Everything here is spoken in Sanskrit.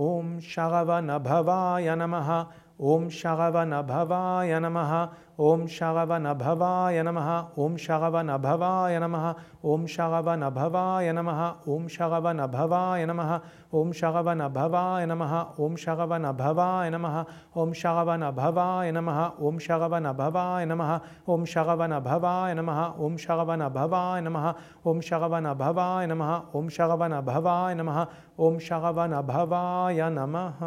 ॐ शगवनभवाय नमः ॐ शगवनभवाय नमः ॐ शगवनभवाय नमः ॐ शगवनभवाय नमः ॐ शगवनभवाय नमः ॐ शगवनभवाय नमः ॐ शगवनभवाय नमः ॐ शगवनभवाय नमः ॐ शगवनभवाय नमः ॐ शगवनभवाय नमः ॐ शगवनभवाय नमः ॐ शगवनभवाय नमः ॐ शगवनभवाय नमः ॐ शगवनभवाय नमः ॐ शगवनभवाय नमः